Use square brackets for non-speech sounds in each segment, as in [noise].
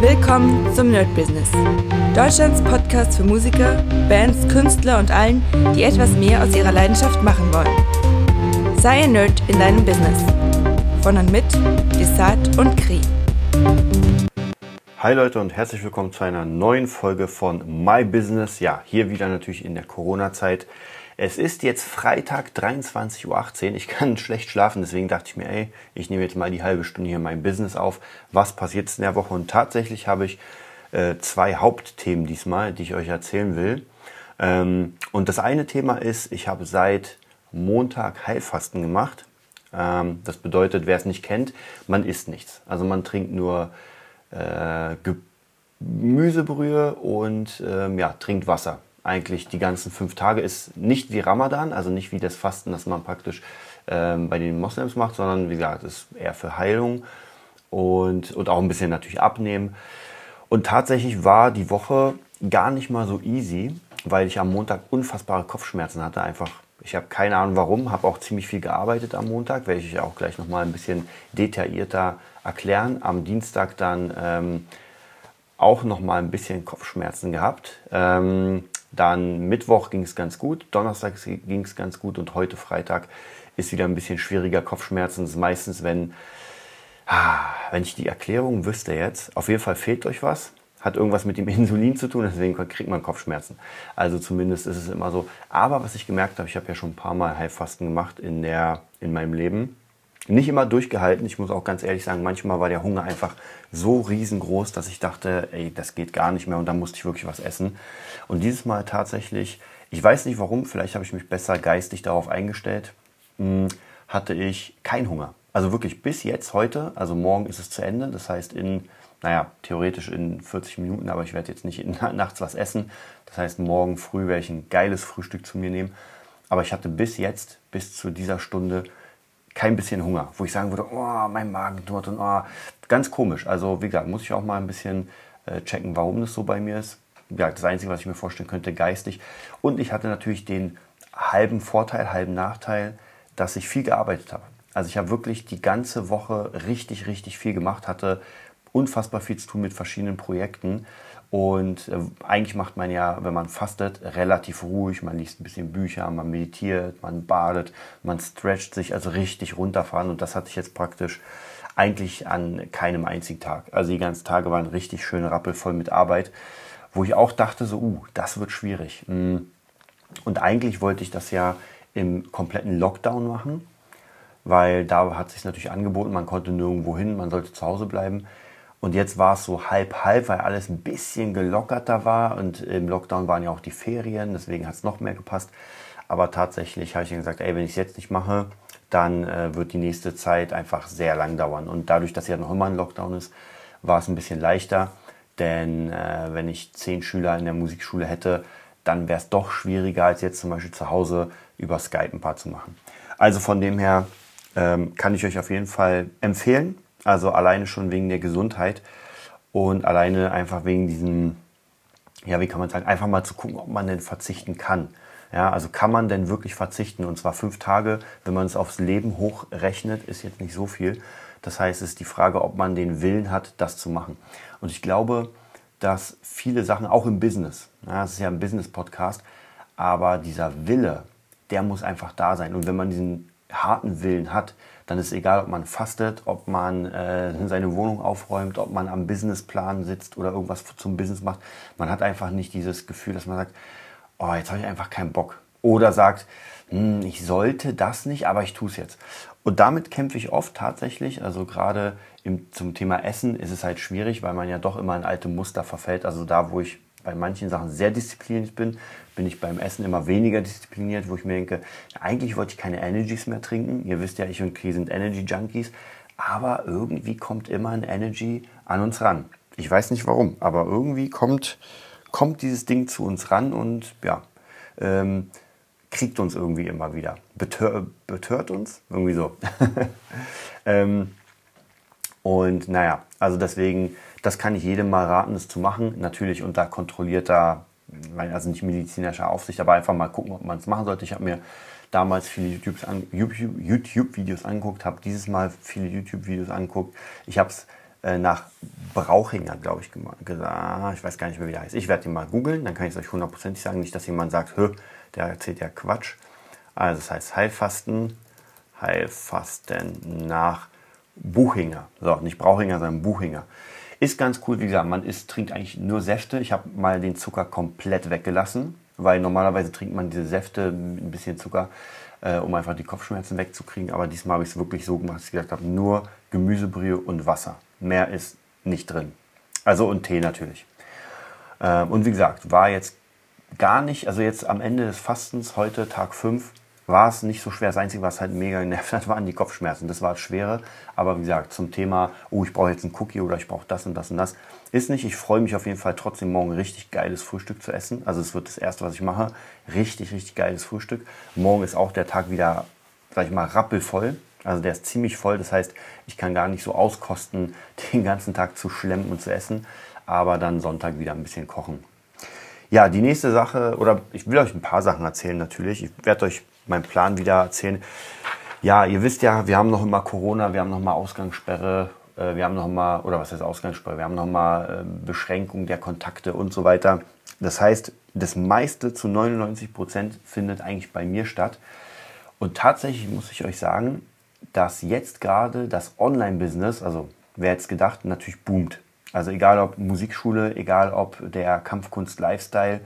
Willkommen zum Nerd Business. Deutschlands Podcast für Musiker, Bands, Künstler und allen, die etwas mehr aus ihrer Leidenschaft machen wollen. Sei ein Nerd in deinem Business. Von und mit Desart und Kri. Hi Leute und herzlich willkommen zu einer neuen Folge von My Business. Ja, hier wieder natürlich in der Corona-Zeit. Es ist jetzt Freitag 23.18 Uhr. Ich kann [laughs] schlecht schlafen, deswegen dachte ich mir, ey, ich nehme jetzt mal die halbe Stunde hier mein Business auf. Was passiert in der Woche? Und tatsächlich habe ich äh, zwei Hauptthemen diesmal, die ich euch erzählen will. Ähm, und das eine Thema ist, ich habe seit Montag Heilfasten gemacht. Ähm, das bedeutet, wer es nicht kennt, man isst nichts. Also man trinkt nur äh, Gemüsebrühe und ähm, ja, trinkt Wasser eigentlich die ganzen fünf Tage. Ist nicht wie Ramadan, also nicht wie das Fasten, das man praktisch ähm, bei den Moslems macht, sondern wie gesagt, ist eher für Heilung und, und auch ein bisschen natürlich abnehmen. Und tatsächlich war die Woche gar nicht mal so easy, weil ich am Montag unfassbare Kopfschmerzen hatte. Einfach, ich habe keine Ahnung warum, habe auch ziemlich viel gearbeitet am Montag, werde ich auch gleich nochmal ein bisschen detaillierter erklären. Am Dienstag dann ähm, auch nochmal ein bisschen Kopfschmerzen gehabt. Ähm, dann Mittwoch ging es ganz gut, Donnerstag ging es ganz gut und heute Freitag ist wieder ein bisschen schwieriger Kopfschmerzen. Ist meistens, wenn, ah, wenn ich die Erklärung wüsste jetzt, auf jeden Fall fehlt euch was, hat irgendwas mit dem [laughs] Insulin zu tun, deswegen kriegt man Kopfschmerzen. Also zumindest ist es immer so. Aber was ich gemerkt habe, ich habe ja schon ein paar Mal Heilfasten gemacht in, der, in meinem Leben nicht immer durchgehalten. Ich muss auch ganz ehrlich sagen, manchmal war der Hunger einfach so riesengroß, dass ich dachte, ey, das geht gar nicht mehr und da musste ich wirklich was essen. Und dieses Mal tatsächlich, ich weiß nicht warum, vielleicht habe ich mich besser geistig darauf eingestellt, hm, hatte ich keinen Hunger. Also wirklich bis jetzt heute, also morgen ist es zu Ende, das heißt in, naja, theoretisch in 40 Minuten, aber ich werde jetzt nicht [laughs] nachts was essen. Das heißt, morgen früh werde ich ein geiles Frühstück zu mir nehmen. Aber ich hatte bis jetzt, bis zu dieser Stunde, kein bisschen Hunger, wo ich sagen würde, oh, mein Magen tut und oh, ganz komisch. Also wie gesagt, muss ich auch mal ein bisschen äh, checken, warum das so bei mir ist. Ja, das Einzige, was ich mir vorstellen könnte, geistig. Und ich hatte natürlich den halben Vorteil, halben Nachteil, dass ich viel gearbeitet habe. Also ich habe wirklich die ganze Woche richtig, richtig viel gemacht, hatte unfassbar viel zu tun mit verschiedenen Projekten und äh, eigentlich macht man ja, wenn man fastet, relativ ruhig. Man liest ein bisschen Bücher, man meditiert, man badet, man stretcht sich, also richtig runterfahren. Und das hatte ich jetzt praktisch eigentlich an keinem einzigen Tag. Also die ganzen Tage waren richtig schön rappelvoll mit Arbeit, wo ich auch dachte, so, uh, das wird schwierig. Hm. Und eigentlich wollte ich das ja im kompletten Lockdown machen, weil da hat sich natürlich angeboten, man konnte nirgendwo hin, man sollte zu Hause bleiben. Und jetzt war es so halb halb, weil alles ein bisschen gelockerter war und im Lockdown waren ja auch die Ferien, deswegen hat es noch mehr gepasst. Aber tatsächlich habe ich dann gesagt, ey, wenn ich es jetzt nicht mache, dann äh, wird die nächste Zeit einfach sehr lang dauern. Und dadurch, dass ja noch immer ein Lockdown ist, war es ein bisschen leichter. Denn äh, wenn ich zehn Schüler in der Musikschule hätte, dann wäre es doch schwieriger, als jetzt zum Beispiel zu Hause über Skype ein paar zu machen. Also von dem her ähm, kann ich euch auf jeden Fall empfehlen, also alleine schon wegen der Gesundheit und alleine einfach wegen diesem, ja, wie kann man sagen, einfach mal zu gucken, ob man denn verzichten kann. Ja, also kann man denn wirklich verzichten? Und zwar fünf Tage, wenn man es aufs Leben hochrechnet, ist jetzt nicht so viel. Das heißt, es ist die Frage, ob man den Willen hat, das zu machen. Und ich glaube, dass viele Sachen, auch im Business, ja, es ist ja ein Business-Podcast, aber dieser Wille, der muss einfach da sein. Und wenn man diesen harten Willen hat, dann ist egal, ob man fastet, ob man äh, seine Wohnung aufräumt, ob man am Businessplan sitzt oder irgendwas zum Business macht. Man hat einfach nicht dieses Gefühl, dass man sagt, oh, jetzt habe ich einfach keinen Bock. Oder sagt, hm, ich sollte das nicht, aber ich tue es jetzt. Und damit kämpfe ich oft tatsächlich. Also gerade im, zum Thema Essen ist es halt schwierig, weil man ja doch immer in alte Muster verfällt. Also da, wo ich bei manchen Sachen sehr diszipliniert bin, bin ich beim Essen immer weniger diszipliniert, wo ich mir denke, eigentlich wollte ich keine Energies mehr trinken. Ihr wisst ja, ich und Kri sind Energy Junkies. Aber irgendwie kommt immer ein Energy an uns ran. Ich weiß nicht warum, aber irgendwie kommt, kommt dieses Ding zu uns ran und ja, ähm, kriegt uns irgendwie immer wieder. Betör, betört uns? Irgendwie so. [laughs] ähm, und naja, also deswegen das kann ich jedem mal raten, das zu machen. Natürlich unter kontrollierter, also nicht medizinischer Aufsicht, aber einfach mal gucken, ob man es machen sollte. Ich habe mir damals viele YouTube-Videos YouTube, YouTube angeguckt, habe dieses Mal viele YouTube-Videos angeguckt. Ich habe es äh, nach Brauchinger, glaube ich, gesagt. Ich weiß gar nicht mehr, wie der heißt. Ich werde ihn mal googeln, dann kann ich es euch hundertprozentig sagen. Nicht, dass jemand sagt, der erzählt ja Quatsch. Also das heißt Heilfasten, Heilfasten nach Buchinger. So, nicht Brauchinger, sondern Buchinger. Ist ganz cool, wie gesagt, man isst, trinkt eigentlich nur Säfte. Ich habe mal den Zucker komplett weggelassen, weil normalerweise trinkt man diese Säfte mit ein bisschen Zucker, äh, um einfach die Kopfschmerzen wegzukriegen. Aber diesmal habe ich es wirklich so gemacht, dass ich gesagt habe, nur Gemüsebrühe und Wasser. Mehr ist nicht drin. Also und Tee natürlich. Äh, und wie gesagt, war jetzt gar nicht, also jetzt am Ende des Fastens, heute Tag 5, war es nicht so schwer. Das Einzige, was halt mega genervt hat, waren die Kopfschmerzen. Das war das Schwere. Aber wie gesagt, zum Thema, oh, ich brauche jetzt einen Cookie oder ich brauche das und das und das, ist nicht. Ich freue mich auf jeden Fall trotzdem morgen richtig geiles Frühstück zu essen. Also es wird das Erste, was ich mache. Richtig, richtig geiles Frühstück. Morgen ist auch der Tag wieder, sag ich mal, rappelvoll. Also der ist ziemlich voll. Das heißt, ich kann gar nicht so auskosten, [laughs] den ganzen Tag zu schlemmen und zu essen. Aber dann Sonntag wieder ein bisschen kochen. Ja, die nächste Sache, oder ich will euch ein paar Sachen erzählen natürlich. Ich werde euch meinen Plan wieder erzählen. Ja, ihr wisst ja, wir haben noch immer Corona, wir haben noch mal Ausgangssperre, äh, wir haben noch mal, oder was heißt Ausgangssperre, wir haben noch mal äh, Beschränkung der Kontakte und so weiter. Das heißt, das meiste zu 99 Prozent findet eigentlich bei mir statt. Und tatsächlich muss ich euch sagen, dass jetzt gerade das Online-Business, also wer jetzt gedacht, natürlich boomt. Also egal ob Musikschule, egal ob der Kampfkunst Lifestyle,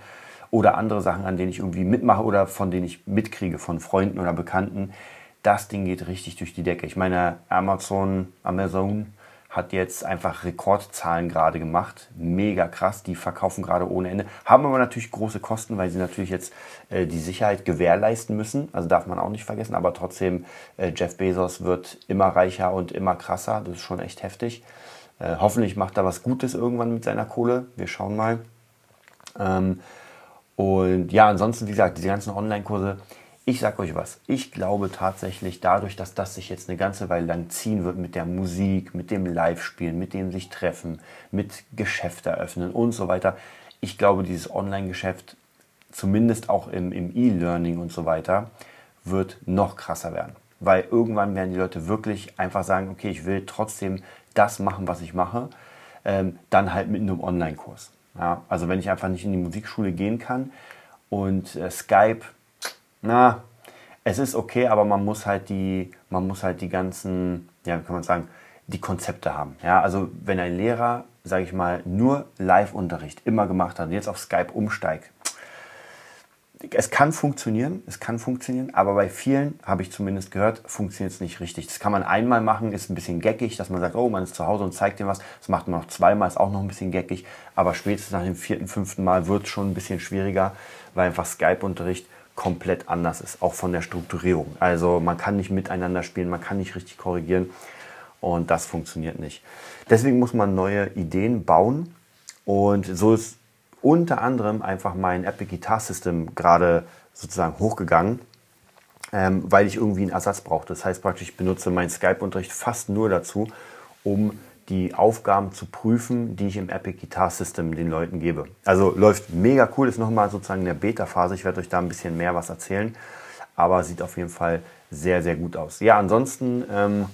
oder andere Sachen, an denen ich irgendwie mitmache oder von denen ich mitkriege von Freunden oder Bekannten. Das Ding geht richtig durch die Decke. Ich meine, Amazon, Amazon hat jetzt einfach Rekordzahlen gerade gemacht. Mega krass. Die verkaufen gerade ohne Ende. Haben aber natürlich große Kosten, weil sie natürlich jetzt äh, die Sicherheit gewährleisten müssen. Also darf man auch nicht vergessen. Aber trotzdem, äh, Jeff Bezos wird immer reicher und immer krasser. Das ist schon echt heftig. Äh, hoffentlich macht er was Gutes irgendwann mit seiner Kohle. Wir schauen mal. Ähm, und ja, ansonsten, wie gesagt, diese ganzen Online-Kurse, ich sag euch was, ich glaube tatsächlich dadurch, dass das sich jetzt eine ganze Weile lang ziehen wird mit der Musik, mit dem Live-Spielen, mit dem sich treffen, mit Geschäfte eröffnen und so weiter. Ich glaube, dieses Online-Geschäft, zumindest auch im, im E-Learning und so weiter, wird noch krasser werden. Weil irgendwann werden die Leute wirklich einfach sagen, okay, ich will trotzdem das machen, was ich mache, ähm, dann halt mit einem Online-Kurs. Ja, also wenn ich einfach nicht in die Musikschule gehen kann und äh, Skype, na, es ist okay, aber man muss halt die, man muss halt die ganzen, ja, wie kann man sagen, die Konzepte haben. Ja, also wenn ein Lehrer, sage ich mal, nur Live-Unterricht immer gemacht hat und jetzt auf Skype umsteigt, es kann funktionieren, es kann funktionieren, aber bei vielen, habe ich zumindest gehört, funktioniert es nicht richtig. Das kann man einmal machen, ist ein bisschen geckig, dass man sagt, oh, man ist zu Hause und zeigt dem was. Das macht man noch zweimal, ist auch noch ein bisschen geckig, aber spätestens nach dem vierten, fünften Mal wird es schon ein bisschen schwieriger, weil einfach Skype-Unterricht komplett anders ist, auch von der Strukturierung. Also man kann nicht miteinander spielen, man kann nicht richtig korrigieren und das funktioniert nicht. Deswegen muss man neue Ideen bauen und so ist unter anderem einfach mein Epic Guitar System gerade sozusagen hochgegangen, ähm, weil ich irgendwie einen Ersatz brauchte. Das heißt praktisch, ich benutze meinen Skype-Unterricht fast nur dazu, um die Aufgaben zu prüfen, die ich im Epic Guitar System den Leuten gebe. Also läuft mega cool, ist nochmal sozusagen in der Beta-Phase. Ich werde euch da ein bisschen mehr was erzählen, aber sieht auf jeden Fall sehr, sehr gut aus. Ja, ansonsten ähm,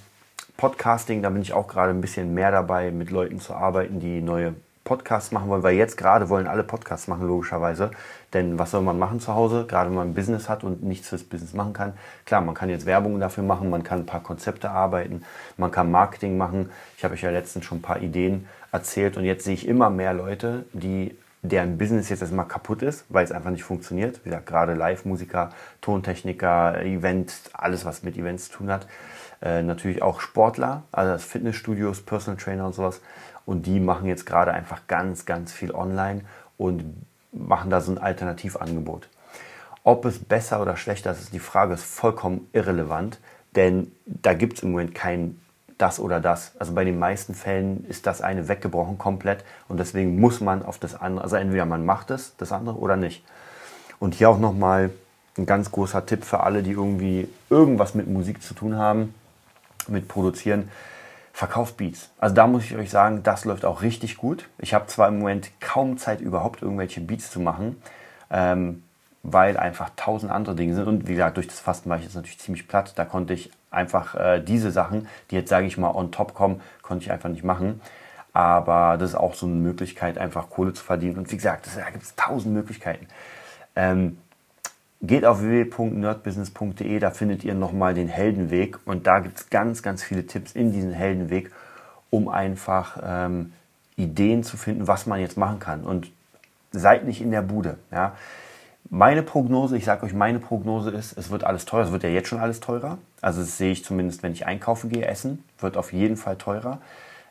Podcasting, da bin ich auch gerade ein bisschen mehr dabei, mit Leuten zu arbeiten, die neue Podcasts machen wollen, weil jetzt gerade wollen alle Podcasts machen, logischerweise. Denn was soll man machen zu Hause, gerade wenn man ein Business hat und nichts fürs Business machen kann? Klar, man kann jetzt Werbung dafür machen, man kann ein paar Konzepte arbeiten, man kann Marketing machen. Ich habe euch ja letztens schon ein paar Ideen erzählt und jetzt sehe ich immer mehr Leute, die deren Business jetzt erstmal kaputt ist, weil es einfach nicht funktioniert. Wie gesagt, gerade Live-Musiker, Tontechniker, Event, alles was mit Events zu tun hat. Äh, natürlich auch Sportler, also Fitnessstudios, Personal Trainer und sowas. Und die machen jetzt gerade einfach ganz, ganz viel online und machen da so ein Alternativangebot. Ob es besser oder schlechter ist, die Frage, ist vollkommen irrelevant, denn da gibt es im Moment kein das oder das. Also bei den meisten Fällen ist das eine weggebrochen komplett und deswegen muss man auf das andere, also entweder man macht es, das andere oder nicht. Und hier auch nochmal ein ganz großer Tipp für alle, die irgendwie irgendwas mit Musik zu tun haben, mit Produzieren verkauft Beats. Also da muss ich euch sagen, das läuft auch richtig gut. Ich habe zwar im Moment kaum Zeit, überhaupt irgendwelche Beats zu machen. Ähm, weil einfach tausend andere Dinge sind. Und wie gesagt, durch das Fasten war ich jetzt natürlich ziemlich platt. Da konnte ich einfach äh, diese Sachen, die jetzt, sage ich mal, on top kommen, konnte ich einfach nicht machen. Aber das ist auch so eine Möglichkeit, einfach Kohle zu verdienen. Und wie gesagt, da gibt es tausend Möglichkeiten. Ähm, geht auf www.nerdbusiness.de, da findet ihr nochmal den Heldenweg. Und da gibt es ganz, ganz viele Tipps in diesem Heldenweg, um einfach ähm, Ideen zu finden, was man jetzt machen kann. Und seid nicht in der Bude. Ja. Meine Prognose, ich sage euch, meine Prognose ist, es wird alles teurer. Es wird ja jetzt schon alles teurer. Also das sehe ich zumindest, wenn ich einkaufen gehe, essen, wird auf jeden Fall teurer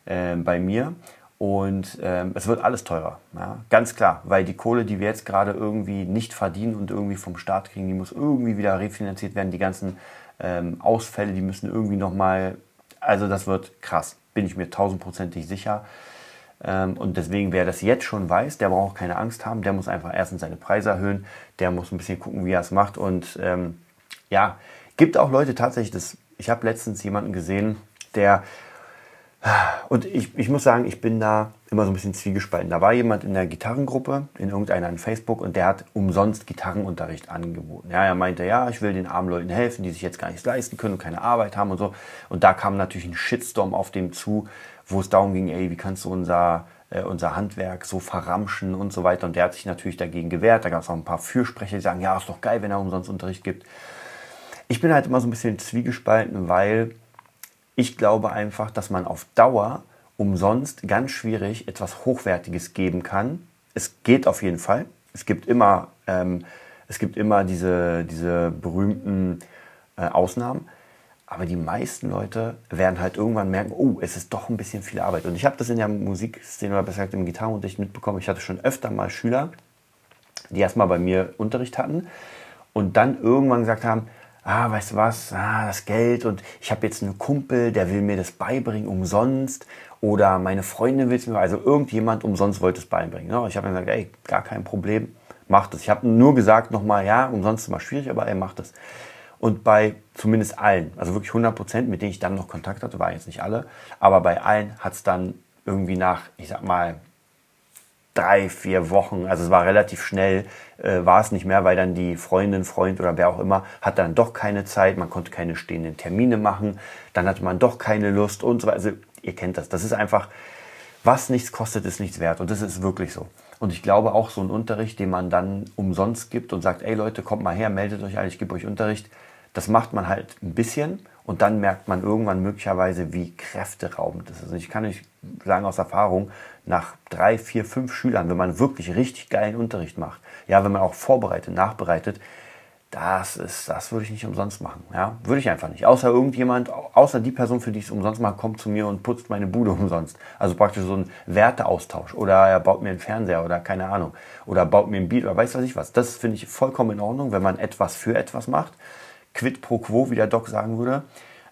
äh, bei mir. Und ähm, es wird alles teurer. Ja? Ganz klar, weil die Kohle, die wir jetzt gerade irgendwie nicht verdienen und irgendwie vom Staat kriegen, die muss irgendwie wieder refinanziert werden. Die ganzen ähm, Ausfälle, die müssen irgendwie nochmal, also das wird krass, bin ich mir tausendprozentig sicher. Ähm, und deswegen, wer das jetzt schon weiß, der braucht keine Angst haben. Der muss einfach erstens seine Preise erhöhen. Der muss ein bisschen gucken, wie er es macht. Und ähm, ja, gibt auch Leute tatsächlich, das, ich habe letztens jemanden gesehen, der, und ich, ich muss sagen, ich bin da immer so ein bisschen zwiegespalten. Da war jemand in der Gitarrengruppe, in irgendeiner an Facebook, und der hat umsonst Gitarrenunterricht angeboten. Ja, er meinte, ja, ich will den armen Leuten helfen, die sich jetzt gar nichts leisten können und keine Arbeit haben und so. Und da kam natürlich ein Shitstorm auf dem zu, wo es darum ging, ey, wie kannst du unser, äh, unser Handwerk so verramschen und so weiter. Und der hat sich natürlich dagegen gewehrt. Da gab es auch ein paar Fürsprecher, die sagen, ja, ist doch geil, wenn er umsonst Unterricht gibt. Ich bin halt immer so ein bisschen zwiegespalten, weil ich glaube einfach, dass man auf Dauer umsonst ganz schwierig etwas Hochwertiges geben kann. Es geht auf jeden Fall. Es gibt immer, ähm, es gibt immer diese, diese berühmten äh, Ausnahmen. Aber die meisten Leute werden halt irgendwann merken, oh, es ist doch ein bisschen viel Arbeit. Und ich habe das in der Musikszene oder besser gesagt im Gitarrenunterricht mitbekommen. Ich hatte schon öfter mal Schüler, die erstmal bei mir Unterricht hatten und dann irgendwann gesagt haben, ah, weißt du was, ah, das Geld und ich habe jetzt einen Kumpel, der will mir das beibringen umsonst oder meine Freundin will es mir, also irgendjemand umsonst wollte es beibringen. Ne? Ich habe dann gesagt, ey, gar kein Problem, mach das. Ich habe nur gesagt nochmal, ja, umsonst ist immer schwierig, aber ey, mach das. Und bei zumindest allen, also wirklich 100 Prozent, mit denen ich dann noch Kontakt hatte, waren jetzt nicht alle, aber bei allen hat es dann irgendwie nach, ich sag mal, drei, vier Wochen, also es war relativ schnell, äh, war es nicht mehr, weil dann die Freundin, Freund oder wer auch immer, hat dann doch keine Zeit, man konnte keine stehenden Termine machen, dann hatte man doch keine Lust und so weiter. Also ihr kennt das. Das ist einfach, was nichts kostet, ist nichts wert. Und das ist wirklich so. Und ich glaube auch so ein Unterricht, den man dann umsonst gibt und sagt, ey Leute, kommt mal her, meldet euch alle, ich gebe euch Unterricht, das macht man halt ein bisschen und dann merkt man irgendwann möglicherweise, wie kräfteraubend das ist. Und ich kann euch sagen aus Erfahrung, nach drei, vier, fünf Schülern, wenn man wirklich richtig geilen Unterricht macht, ja, wenn man auch vorbereitet, nachbereitet, das ist, das würde ich nicht umsonst machen. Ja, würde ich einfach nicht. Außer irgendjemand, außer die Person, für die ich es umsonst mache, kommt zu mir und putzt meine Bude [laughs] umsonst. Also praktisch so ein Werteaustausch. Oder er baut mir einen Fernseher oder keine Ahnung. Oder baut mir ein Beat oder weiß was ich was. Das finde ich vollkommen in Ordnung, wenn man etwas für etwas macht. Quid pro quo, wie der Doc sagen würde.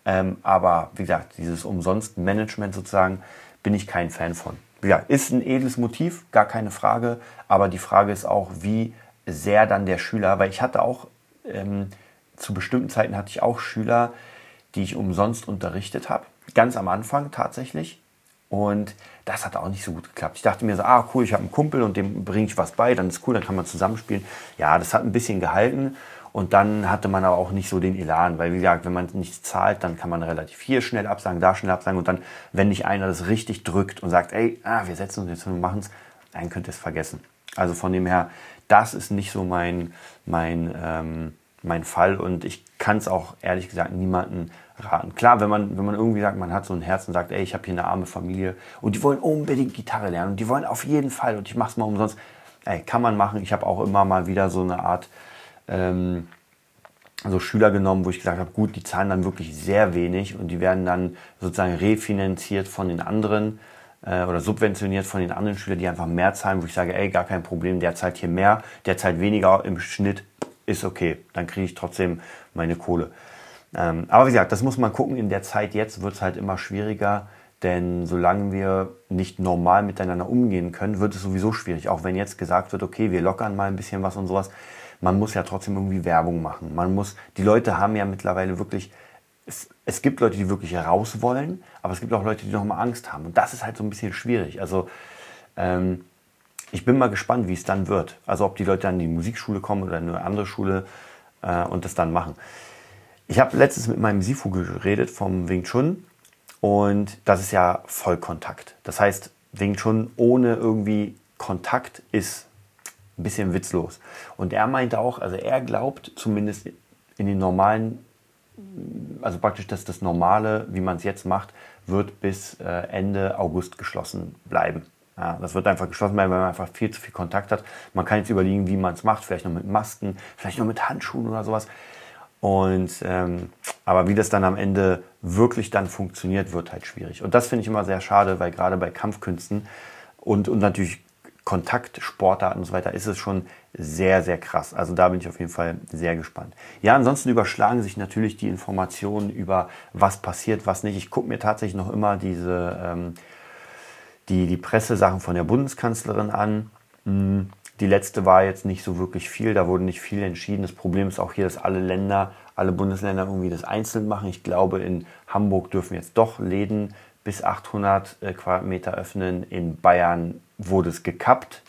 Ähm, aber wie gesagt, dieses Umsonst-Management sozusagen, bin ich kein Fan von. Gesagt, ist ein edles Motiv, gar keine Frage. Aber die Frage ist auch, wie sehr dann der Schüler, weil ich hatte auch ähm, zu bestimmten Zeiten hatte ich auch Schüler, die ich umsonst unterrichtet habe. Ganz am Anfang tatsächlich. Und das hat auch nicht so gut geklappt. Ich dachte mir so, ah cool, ich habe einen Kumpel und dem bringe ich was bei, dann ist cool, dann kann man zusammenspielen. Ja, das hat ein bisschen gehalten und dann hatte man aber auch nicht so den Elan, weil wie gesagt, wenn man nichts zahlt, dann kann man relativ hier schnell absagen, da schnell absagen und dann, wenn nicht einer das richtig drückt und sagt, ey, ah, wir setzen uns jetzt hin und machen es, dann könnt ihr es vergessen. Also von dem her, das ist nicht so mein, mein, ähm, mein Fall und ich kann es auch ehrlich gesagt niemandem raten. Klar, wenn man, wenn man irgendwie sagt, man hat so ein Herz und sagt, ey, ich habe hier eine arme Familie und die wollen unbedingt Gitarre lernen und die wollen auf jeden Fall und ich mache es mal umsonst. Ey, kann man machen. Ich habe auch immer mal wieder so eine Art ähm, so Schüler genommen, wo ich gesagt habe, gut, die zahlen dann wirklich sehr wenig und die werden dann sozusagen refinanziert von den anderen äh, oder subventioniert von den anderen Schülern, die einfach mehr zahlen, wo ich sage, ey, gar kein Problem, der zahlt hier mehr, der zahlt weniger im Schnitt, ist okay, dann kriege ich trotzdem meine Kohle. Ähm, aber wie gesagt, das muss man gucken. In der Zeit jetzt wird es halt immer schwieriger, denn solange wir nicht normal miteinander umgehen können, wird es sowieso schwierig. Auch wenn jetzt gesagt wird, okay, wir lockern mal ein bisschen was und sowas, man muss ja trotzdem irgendwie Werbung machen. Man muss, die Leute haben ja mittlerweile wirklich, es, es gibt Leute, die wirklich raus wollen, aber es gibt auch Leute, die noch mal Angst haben. Und das ist halt so ein bisschen schwierig. Also ähm, ich bin mal gespannt, wie es dann wird. Also ob die Leute dann in die Musikschule kommen oder in eine andere Schule äh, und das dann machen. Ich habe letztens mit meinem Sifu geredet vom Wing Chun und das ist ja Vollkontakt. Das heißt, Wing Chun ohne irgendwie Kontakt ist ein bisschen witzlos. Und er meinte auch, also er glaubt zumindest in den normalen, also praktisch, dass das Normale, wie man es jetzt macht, wird bis äh, Ende August geschlossen bleiben. Ja, das wird einfach geschlossen bleiben, weil man einfach viel zu viel Kontakt hat. Man kann jetzt überlegen, wie man es macht, vielleicht noch mit Masken, vielleicht noch mit Handschuhen oder sowas. Und ähm, aber wie das dann am Ende wirklich dann funktioniert, wird halt schwierig. Und das finde ich immer sehr schade, weil gerade bei Kampfkünsten und, und natürlich Kontaktsportarten und so weiter ist es schon sehr, sehr krass. Also da bin ich auf jeden Fall sehr gespannt. Ja, ansonsten überschlagen sich natürlich die Informationen über was passiert, was nicht. Ich gucke mir tatsächlich noch immer diese ähm, die, die Pressesachen von der Bundeskanzlerin an. Hm, die letzte war jetzt nicht so wirklich viel, da wurde nicht viel entschieden. Das Problem ist auch hier, dass alle Länder, alle Bundesländer irgendwie das einzeln machen. Ich glaube, in Hamburg dürfen jetzt doch Läden bis 800 äh, Quadratmeter öffnen. In Bayern wurde es gekappt.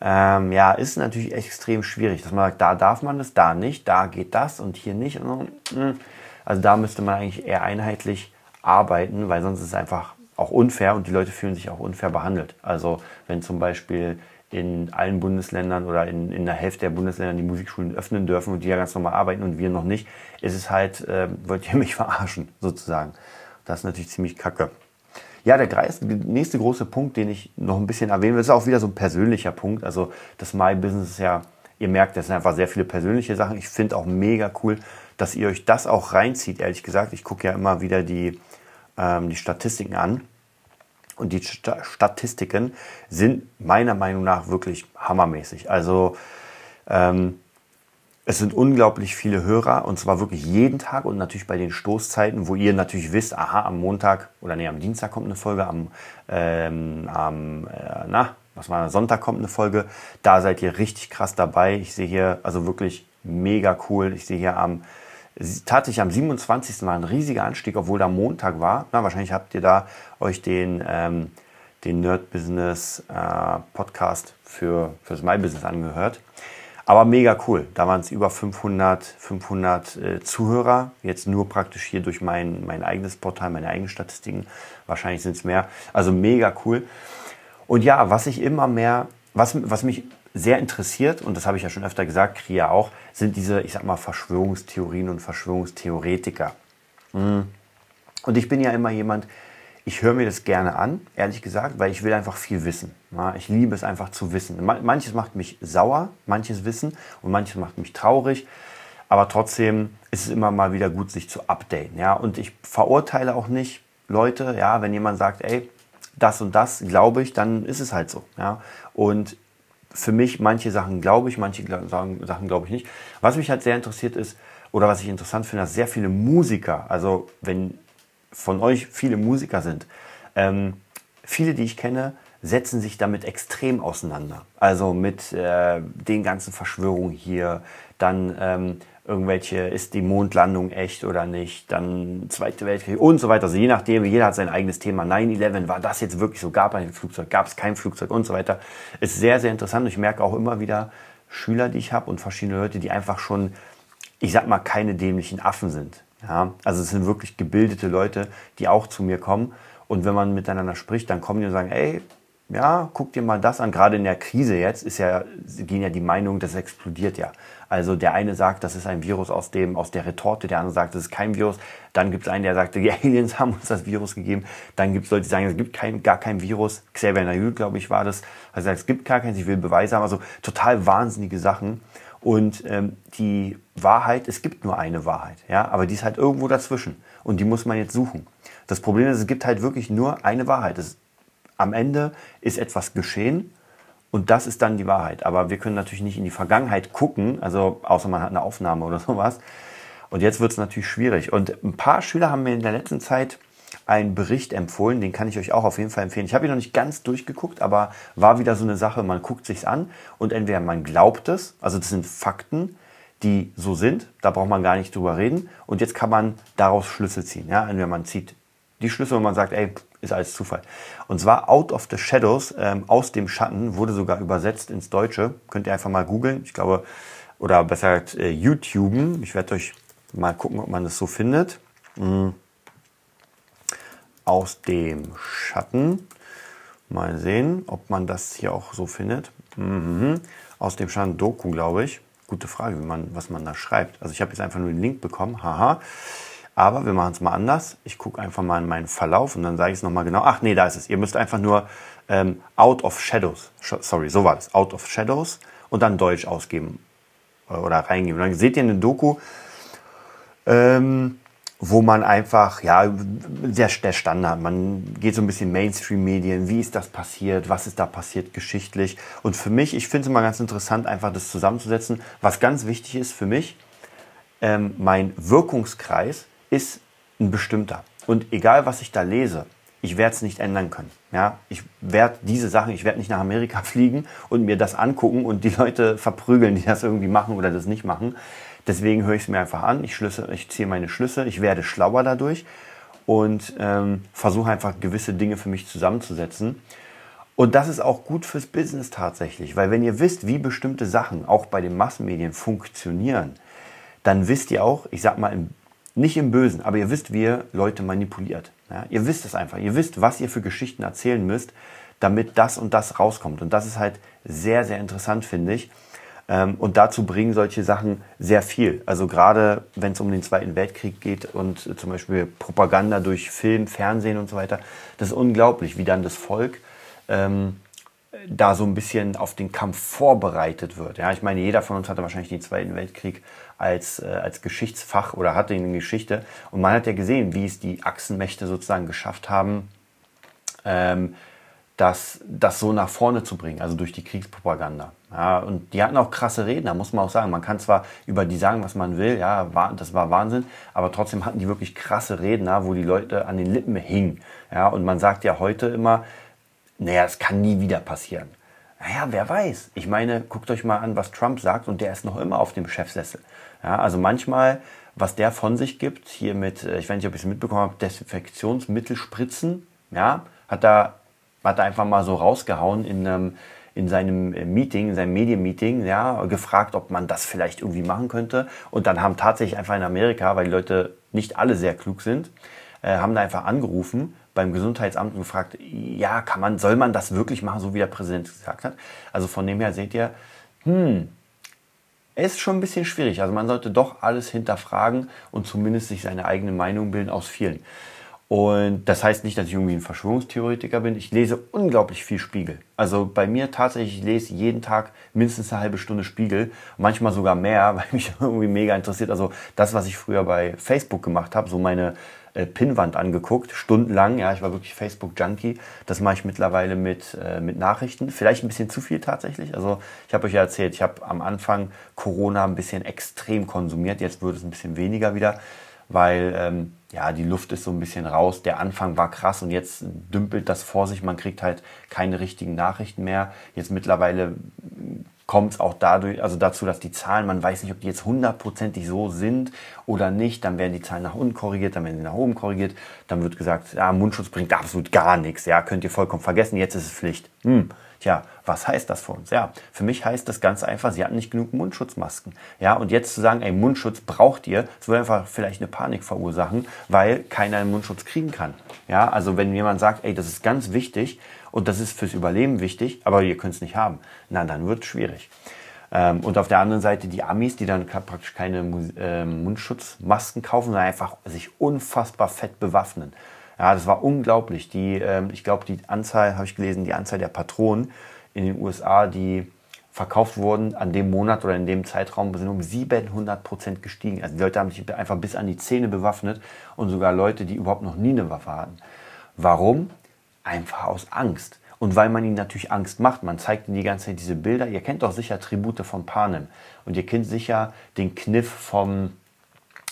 Ähm, ja, ist natürlich extrem schwierig, dass man sagt, da darf man es, da nicht, da geht das und hier nicht. Hm. Also da müsste man eigentlich eher einheitlich arbeiten, weil sonst ist es einfach auch unfair und die Leute fühlen sich auch unfair behandelt. Also wenn zum Beispiel in allen Bundesländern oder in, in der Hälfte der Bundesländer die Musikschulen öffnen dürfen und die ja ganz normal arbeiten und wir noch nicht, ist es halt, äh, wollt ihr mich [laughs] verarschen, sozusagen. Das ist natürlich ziemlich kacke. Ja, der nächste große Punkt, den ich noch ein bisschen erwähnen will, ist auch wieder so ein persönlicher Punkt. Also das My Business ist ja, ihr merkt, das sind einfach sehr viele persönliche Sachen. Ich finde auch mega cool, dass ihr euch das auch reinzieht, ehrlich gesagt. Ich gucke ja immer wieder die, ähm, die Statistiken an. Und die St Statistiken sind meiner Meinung nach wirklich hammermäßig. Also ähm, es sind unglaublich viele Hörer und zwar wirklich jeden Tag und natürlich bei den Stoßzeiten, wo ihr natürlich wisst, aha, am Montag oder nee, am Dienstag kommt eine Folge, am, ähm, am äh, na, was war Sonntag kommt eine Folge. Da seid ihr richtig krass dabei. Ich sehe hier also wirklich mega cool. Ich sehe hier am tatsächlich am 27. war ein riesiger Anstieg, obwohl da Montag war. Na, wahrscheinlich habt ihr da euch den, ähm, den Nerd Business äh, Podcast für, fürs My Business angehört. Aber mega cool. Da waren es über 500, 500 äh, Zuhörer. Jetzt nur praktisch hier durch mein, mein eigenes Portal, meine eigenen Statistiken. Wahrscheinlich sind es mehr. Also mega cool. Und ja, was ich immer mehr, was, was mich sehr interessiert, und das habe ich ja schon öfter gesagt, Kria auch, sind diese, ich sag mal, Verschwörungstheorien und Verschwörungstheoretiker. Mhm. Und ich bin ja immer jemand, ich höre mir das gerne an, ehrlich gesagt, weil ich will einfach viel wissen. Ich liebe es einfach zu wissen. Manches macht mich sauer, manches Wissen und manches macht mich traurig. Aber trotzdem ist es immer mal wieder gut, sich zu updaten. Ja? Und ich verurteile auch nicht Leute, ja, wenn jemand sagt, ey, das und das glaube ich, dann ist es halt so. Ja? Und für mich manche Sachen glaube ich, manche Sachen glaube ich nicht. Was mich halt sehr interessiert ist, oder was ich interessant finde, dass sehr viele Musiker, also wenn von euch viele Musiker sind, ähm, viele, die ich kenne, setzen sich damit extrem auseinander. Also mit äh, den ganzen Verschwörungen hier, dann ähm, irgendwelche, ist die Mondlandung echt oder nicht, dann Zweite Weltkrieg und so weiter. Also je nachdem, jeder hat sein eigenes Thema. 9-11, war das jetzt wirklich so? Gab ein Flugzeug, gab es kein Flugzeug und so weiter. Ist sehr, sehr interessant. Ich merke auch immer wieder Schüler, die ich habe und verschiedene Leute, die einfach schon, ich sag mal, keine dämlichen Affen sind. Ja, also es sind wirklich gebildete Leute, die auch zu mir kommen. Und wenn man miteinander spricht, dann kommen die und sagen, ey, ja, guck dir mal das an. Gerade in der Krise jetzt ist ja, gehen ja die Meinungen, das explodiert ja. Also der eine sagt, das ist ein Virus aus dem, aus der Retorte, der andere sagt, das ist kein Virus. Dann gibt es einen, der sagt, die [laughs] Aliens haben uns das Virus gegeben. Dann gibt es Leute, die sagen, es gibt kein, gar kein Virus. Xavier Naidu, glaube ich, war das. Also es gibt gar keins, ich will Beweise haben. Also total wahnsinnige Sachen. Und ähm, die Wahrheit, es gibt nur eine Wahrheit, ja, aber die ist halt irgendwo dazwischen. Und die muss man jetzt suchen. Das Problem ist, es gibt halt wirklich nur eine Wahrheit. Das am Ende ist etwas geschehen und das ist dann die Wahrheit. Aber wir können natürlich nicht in die Vergangenheit gucken, also außer man hat eine Aufnahme oder sowas. Und jetzt wird es natürlich schwierig. Und ein paar Schüler haben mir in der letzten Zeit einen Bericht empfohlen, den kann ich euch auch auf jeden Fall empfehlen. Ich habe ihn noch nicht ganz durchgeguckt, aber war wieder so eine Sache, man guckt sich's an und entweder man glaubt es, also das sind Fakten, die so sind, da braucht man gar nicht drüber reden und jetzt kann man daraus Schlüsse ziehen. Ja? Entweder man zieht die Schlüsse und man sagt, ey, ist alles Zufall. Und zwar Out of the Shadows, ähm, aus dem Schatten, wurde sogar übersetzt ins Deutsche. Könnt ihr einfach mal googeln. Ich glaube, oder besser gesagt äh, YouTuben. Ich werde euch mal gucken, ob man das so findet. Mhm. Aus dem Schatten. Mal sehen, ob man das hier auch so findet. Mhm. Aus dem Schatten Doku, glaube ich. Gute Frage, wie man, was man da schreibt. Also ich habe jetzt einfach nur den Link bekommen. Haha. Aber wir machen es mal anders. Ich gucke einfach mal in meinen Verlauf und dann sage ich es nochmal genau. Ach nee, da ist es. Ihr müsst einfach nur ähm, Out of Shadows, sorry, so war das, Out of Shadows und dann Deutsch ausgeben äh, oder reingeben. Und dann seht ihr eine Doku, ähm, wo man einfach, ja, der, der Standard, man geht so ein bisschen Mainstream-Medien, wie ist das passiert, was ist da passiert geschichtlich. Und für mich, ich finde es immer ganz interessant, einfach das zusammenzusetzen. Was ganz wichtig ist für mich, ähm, mein Wirkungskreis ist ein bestimmter. Und egal, was ich da lese, ich werde es nicht ändern können. Ja, ich werde diese Sachen, ich werde nicht nach Amerika [laughs] fliegen und mir das angucken und die Leute verprügeln, die das irgendwie machen oder das nicht machen. Deswegen höre ich es mir einfach an, ich, Schlüsse, ich ziehe meine Schlüsse, ich werde schlauer dadurch und ähm, versuche einfach gewisse Dinge für mich zusammenzusetzen. Und das ist auch gut fürs Business tatsächlich, weil wenn ihr wisst, wie bestimmte Sachen auch bei den Massenmedien funktionieren, dann wisst ihr auch, ich sag mal im nicht im Bösen, aber ihr wisst, wie ihr Leute manipuliert. Ja? Ihr wisst es einfach. Ihr wisst, was ihr für Geschichten erzählen müsst, damit das und das rauskommt. Und das ist halt sehr, sehr interessant, finde ich. Ähm, und dazu bringen solche Sachen sehr viel. Also gerade wenn es um den Zweiten Weltkrieg geht und zum Beispiel Propaganda durch Film, Fernsehen und so weiter, das ist unglaublich, wie dann das Volk ähm, da so ein bisschen auf den Kampf vorbereitet wird. Ja, ich meine, jeder von uns hatte wahrscheinlich den Zweiten Weltkrieg als, äh, als Geschichtsfach oder hatte ihn in Geschichte. Und man hat ja gesehen, wie es die Achsenmächte sozusagen geschafft haben, ähm, das, das so nach vorne zu bringen, also durch die Kriegspropaganda. Ja, und die hatten auch krasse Redner, muss man auch sagen. Man kann zwar über die sagen, was man will, ja, das war Wahnsinn, aber trotzdem hatten die wirklich krasse Redner, wo die Leute an den Lippen hingen. Ja, und man sagt ja heute immer, naja, es kann nie wieder passieren. Naja, wer weiß. Ich meine, guckt euch mal an, was Trump sagt und der ist noch immer auf dem Chefsessel. Ja, also manchmal, was der von sich gibt, hier mit, äh, ich weiß nicht, ob ich es mitbekommen habe, Desinfektionsmittel spritzen, ja, hat er, hat er einfach mal so rausgehauen in einem, in seinem äh, Meeting, in seinem Medienmeeting, ja, gefragt, ob man das vielleicht irgendwie machen könnte. Und dann haben tatsächlich einfach in Amerika, weil die Leute nicht alle sehr klug sind, äh, haben da einfach angerufen beim Gesundheitsamt und gefragt, ja, kann man, soll man das wirklich machen, so wie der Präsident gesagt hat? Also von dem her seht ihr, hm, ist schon ein bisschen schwierig. Also man sollte doch alles hinterfragen und zumindest sich seine eigene Meinung bilden aus vielen. Und das heißt nicht, dass ich irgendwie ein Verschwörungstheoretiker bin. Ich lese unglaublich viel Spiegel. Also bei mir tatsächlich, ich lese jeden Tag mindestens eine halbe Stunde Spiegel. Manchmal sogar mehr, [laughs] weil mich irgendwie mega interessiert. Also das, was ich früher bei Facebook gemacht habe, so meine äh, Pinnwand angeguckt, stundenlang. Ja, ich war wirklich Facebook-Junkie. Das mache ich mittlerweile mit, äh, mit Nachrichten. Vielleicht ein bisschen zu viel tatsächlich. Also ich habe euch ja erzählt, ich habe am Anfang Corona ein bisschen extrem konsumiert. Jetzt wird es ein bisschen weniger wieder, weil ähm, ja, die Luft ist so ein bisschen raus. Der Anfang war krass und jetzt dümpelt das vor sich. Man kriegt halt keine richtigen Nachrichten mehr. Jetzt mittlerweile kommt es auch dadurch, also dazu, dass die Zahlen, man weiß nicht, ob die jetzt hundertprozentig so sind oder nicht. Dann werden die Zahlen nach unten korrigiert, dann werden sie nach oben korrigiert. Dann wird gesagt, ja, Mundschutz bringt absolut gar nichts. Ja, könnt ihr vollkommen vergessen. Jetzt ist es Pflicht. Hm. Tja, was heißt das für uns? Ja, für mich heißt das ganz einfach, sie hatten nicht genug Mundschutzmasken. Ja, und jetzt zu sagen, ey, Mundschutz braucht ihr, das würde einfach vielleicht eine Panik verursachen, weil keiner einen Mundschutz kriegen kann. Ja, also wenn jemand sagt, ey, das ist ganz wichtig, und das ist fürs Überleben wichtig, aber ihr könnt es nicht haben. Na, dann wird es schwierig. Ähm, und auf der anderen Seite die Amis, die dann praktisch keine äh, Mundschutzmasken kaufen, sondern einfach sich unfassbar fett bewaffnen. Ja, das war unglaublich. Die, ähm, ich glaube, die Anzahl, habe ich gelesen, die Anzahl der Patronen in den USA, die verkauft wurden an dem Monat oder in dem Zeitraum, sind um 700 Prozent gestiegen. Also die Leute haben sich einfach bis an die Zähne bewaffnet und sogar Leute, die überhaupt noch nie eine Waffe hatten. Warum? Einfach aus Angst. Und weil man ihnen natürlich Angst macht, man zeigt ihnen die ganze Zeit diese Bilder. Ihr kennt doch sicher Tribute von Panem. Und ihr kennt sicher den Kniff vom,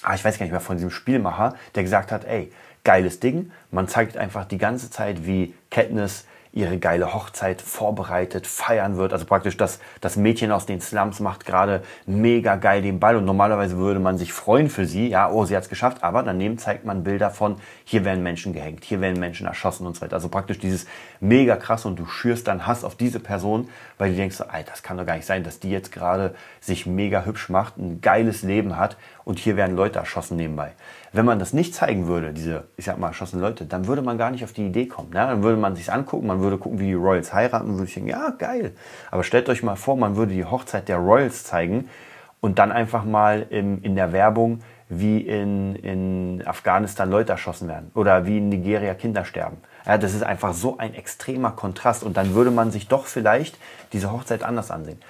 ah, ich weiß gar nicht mehr, von diesem Spielmacher, der gesagt hat, ey, geiles Ding. Man zeigt einfach die ganze Zeit, wie Katniss ihre geile Hochzeit vorbereitet, feiern wird. Also praktisch das, das Mädchen aus den Slums macht gerade mega geil den Ball und normalerweise würde man sich freuen für sie, ja, oh, sie hat es geschafft, aber daneben zeigt man Bilder von, hier werden Menschen gehängt, hier werden Menschen erschossen und so weiter. Also praktisch dieses mega krass und du schürst dann Hass auf diese Person, weil du denkst, Alter, das kann doch gar nicht sein, dass die jetzt gerade sich mega hübsch macht, ein geiles Leben hat und hier werden Leute erschossen nebenbei. Wenn man das nicht zeigen würde, diese, ich sag mal, erschossenen Leute, dann würde man gar nicht auf die Idee kommen. Ne? Dann würde man sich angucken, man würde gucken, wie die Royals heiraten und würde denken, ja, geil. Aber stellt euch mal vor, man würde die Hochzeit der Royals zeigen und dann einfach mal in, in der Werbung, wie in, in Afghanistan Leute erschossen werden oder wie in Nigeria Kinder sterben. Ja, das ist einfach so ein extremer Kontrast und dann würde man sich doch vielleicht diese Hochzeit anders ansehen.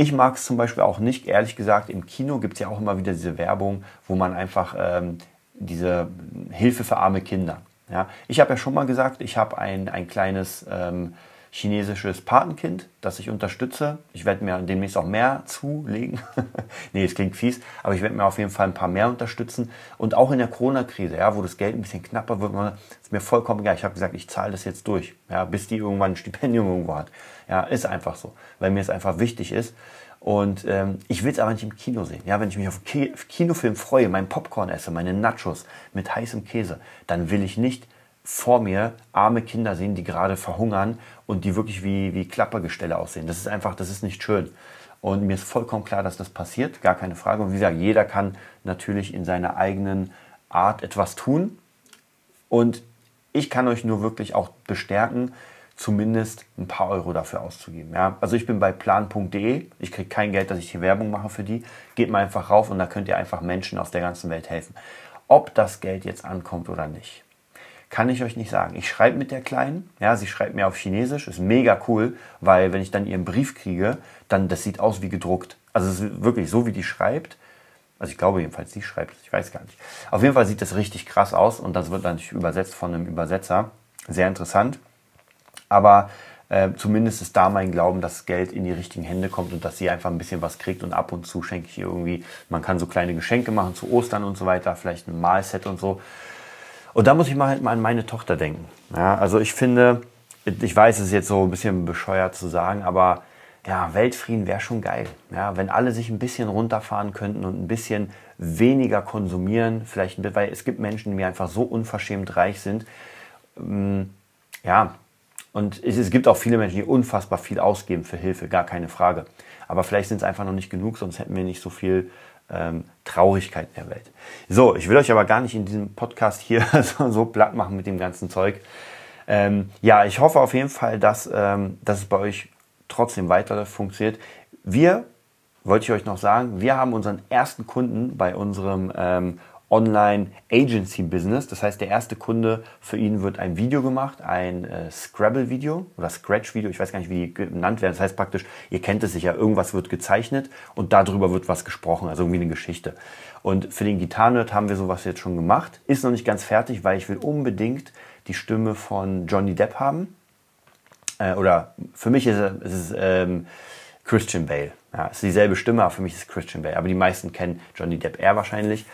Ich mag es zum Beispiel auch nicht, ehrlich gesagt, im Kino gibt es ja auch immer wieder diese Werbung, wo man einfach ähm, diese Hilfe für arme Kinder. Ja, ich habe ja schon mal gesagt, ich habe ein, ein kleines ähm, chinesisches Patenkind, das ich unterstütze. Ich werde mir demnächst auch mehr zulegen. [laughs] nee, es klingt fies, aber ich werde mir auf jeden Fall ein paar mehr unterstützen. Und auch in der Corona-Krise, ja, wo das Geld ein bisschen knapper wird, ist mir vollkommen egal. Ich habe gesagt, ich zahle das jetzt durch, ja, bis die irgendwann ein Stipendium irgendwo hat. Ja, ist einfach so, weil mir es einfach wichtig ist. Und ähm, ich will es aber nicht im Kino sehen. Ja, wenn ich mich auf Ki Kinofilm freue, meinen Popcorn esse, meine Nachos mit heißem Käse, dann will ich nicht vor mir arme Kinder sehen, die gerade verhungern und die wirklich wie, wie Klappergestelle aussehen. Das ist einfach, das ist nicht schön. Und mir ist vollkommen klar, dass das passiert, gar keine Frage. Und wie gesagt, jeder kann natürlich in seiner eigenen Art etwas tun. Und ich kann euch nur wirklich auch bestärken, zumindest ein paar Euro dafür auszugeben. Ja? Also ich bin bei plan.de, ich kriege kein Geld, dass ich hier Werbung mache für die. Geht mal einfach rauf und da könnt ihr einfach Menschen aus der ganzen Welt helfen. Ob das Geld jetzt ankommt oder nicht, kann ich euch nicht sagen. Ich schreibe mit der Kleinen, ja, sie schreibt mir auf Chinesisch, ist mega cool, weil wenn ich dann ihren Brief kriege, dann das sieht aus wie gedruckt. Also es ist wirklich so, wie die schreibt. Also ich glaube jedenfalls, sie schreibt ich weiß gar nicht. Auf jeden Fall sieht das richtig krass aus und das wird dann übersetzt von einem Übersetzer. Sehr interessant. Aber äh, zumindest ist da mein Glauben, dass Geld in die richtigen Hände kommt und dass sie einfach ein bisschen was kriegt und ab und zu schenke ich ihr irgendwie, man kann so kleine Geschenke machen zu Ostern und so weiter, vielleicht ein Malset und so. Und da muss ich mal halt mal an meine Tochter denken. Ja, also ich finde, ich weiß, es ist jetzt so ein bisschen bescheuert zu sagen, aber ja, Weltfrieden wäre schon geil. Ja, wenn alle sich ein bisschen runterfahren könnten und ein bisschen weniger konsumieren, vielleicht, weil es gibt Menschen, die einfach so unverschämt reich sind. Ähm, ja, und es, es gibt auch viele Menschen, die unfassbar viel ausgeben für Hilfe, gar keine Frage. Aber vielleicht sind es einfach noch nicht genug, sonst hätten wir nicht so viel ähm, Traurigkeit der Welt. So, ich will euch aber gar nicht in diesem Podcast hier [laughs] so, so platt machen mit dem ganzen Zeug. Ähm, ja, ich hoffe auf jeden Fall, dass, ähm, dass es bei euch trotzdem weiter funktioniert. Wir, wollte ich euch noch sagen, wir haben unseren ersten Kunden bei unserem ähm, Online-Agency-Business. Das heißt, der erste Kunde für ihn wird ein Video gemacht, ein äh, Scrabble-Video oder Scratch-Video, ich weiß gar nicht, wie die genannt werden. Das heißt praktisch, ihr kennt es sicher, irgendwas wird gezeichnet und darüber wird was gesprochen, also irgendwie eine Geschichte. Und für den Gitarrenerd haben wir sowas jetzt schon gemacht. Ist noch nicht ganz fertig, weil ich will unbedingt die Stimme von Johnny Depp haben. Äh, oder für mich ist es, ähm, Christian Bale. Ja, ist dieselbe Stimme, aber für mich ist es Christian Bale. Aber die meisten kennen Johnny Depp eher wahrscheinlich.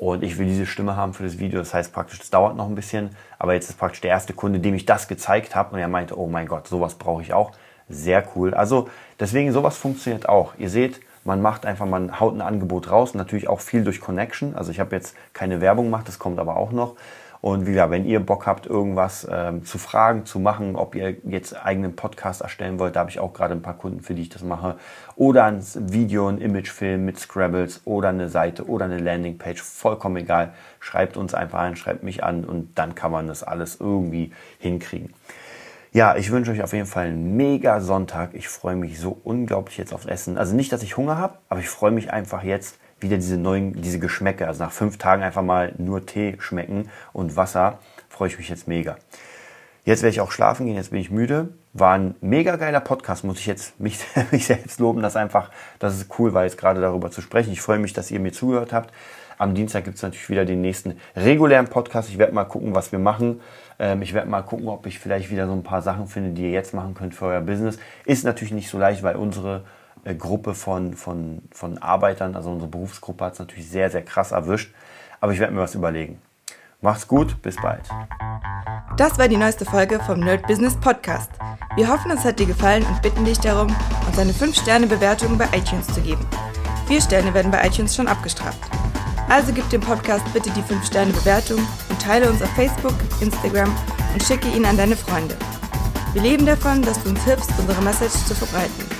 Und ich will diese Stimme haben für das Video. Das heißt praktisch, das dauert noch ein bisschen. Aber jetzt ist praktisch der erste Kunde, dem ich das gezeigt habe. Und er meinte, oh mein Gott, sowas brauche ich auch. Sehr cool. Also deswegen, sowas funktioniert auch. Ihr seht, man macht einfach, man haut ein Angebot raus. Natürlich auch viel durch Connection. Also ich habe jetzt keine Werbung gemacht, das kommt aber auch noch. Und wie gesagt, wenn ihr Bock habt, irgendwas ähm, zu fragen, zu machen, ob ihr jetzt eigenen Podcast erstellen wollt, da habe ich auch gerade ein paar Kunden, für die ich das mache. Oder ein Video, ein Imagefilm mit Scrabbles oder eine Seite oder eine Landingpage, vollkommen egal. Schreibt uns einfach an, schreibt mich an und dann kann man das alles irgendwie hinkriegen. Ja, ich wünsche euch auf jeden Fall einen mega Sonntag. Ich freue mich so unglaublich jetzt aufs Essen. Also nicht, dass ich Hunger habe, aber ich freue mich einfach jetzt wieder diese neuen, diese Geschmäcke. Also nach fünf Tagen einfach mal nur Tee schmecken und Wasser, freue ich mich jetzt mega. Jetzt werde ich auch schlafen gehen, jetzt bin ich müde. War ein mega geiler Podcast, muss ich jetzt [laughs] mich, mich selbst loben. Das einfach, das ist cool, weil jetzt gerade darüber zu sprechen. Ich freue mich, dass ihr mir zugehört habt. Am Dienstag gibt es natürlich wieder den nächsten regulären Podcast. Ich werde mal gucken, was wir machen. Ähm, ich werde mal gucken, ob ich vielleicht wieder so ein paar Sachen finde, die ihr jetzt machen könnt für euer Business. Ist natürlich nicht so leicht, weil unsere Gruppe von, von, von Arbeitern, also unsere Berufsgruppe hat es natürlich sehr, sehr krass erwischt. Aber ich werde mir was überlegen. Macht's gut, bis bald. Das war die neueste Folge vom Nerd Business Podcast. Wir hoffen, es hat dir gefallen und bitten dich darum, uns eine 5-Sterne-Bewertung bei iTunes zu geben. Vier Sterne werden bei iTunes schon abgestraft. Also gib dem Podcast bitte die 5-Sterne-Bewertung und teile uns auf Facebook, Instagram und schicke ihn an deine Freunde. Wir leben davon, dass du uns hilfst, unsere Message zu verbreiten.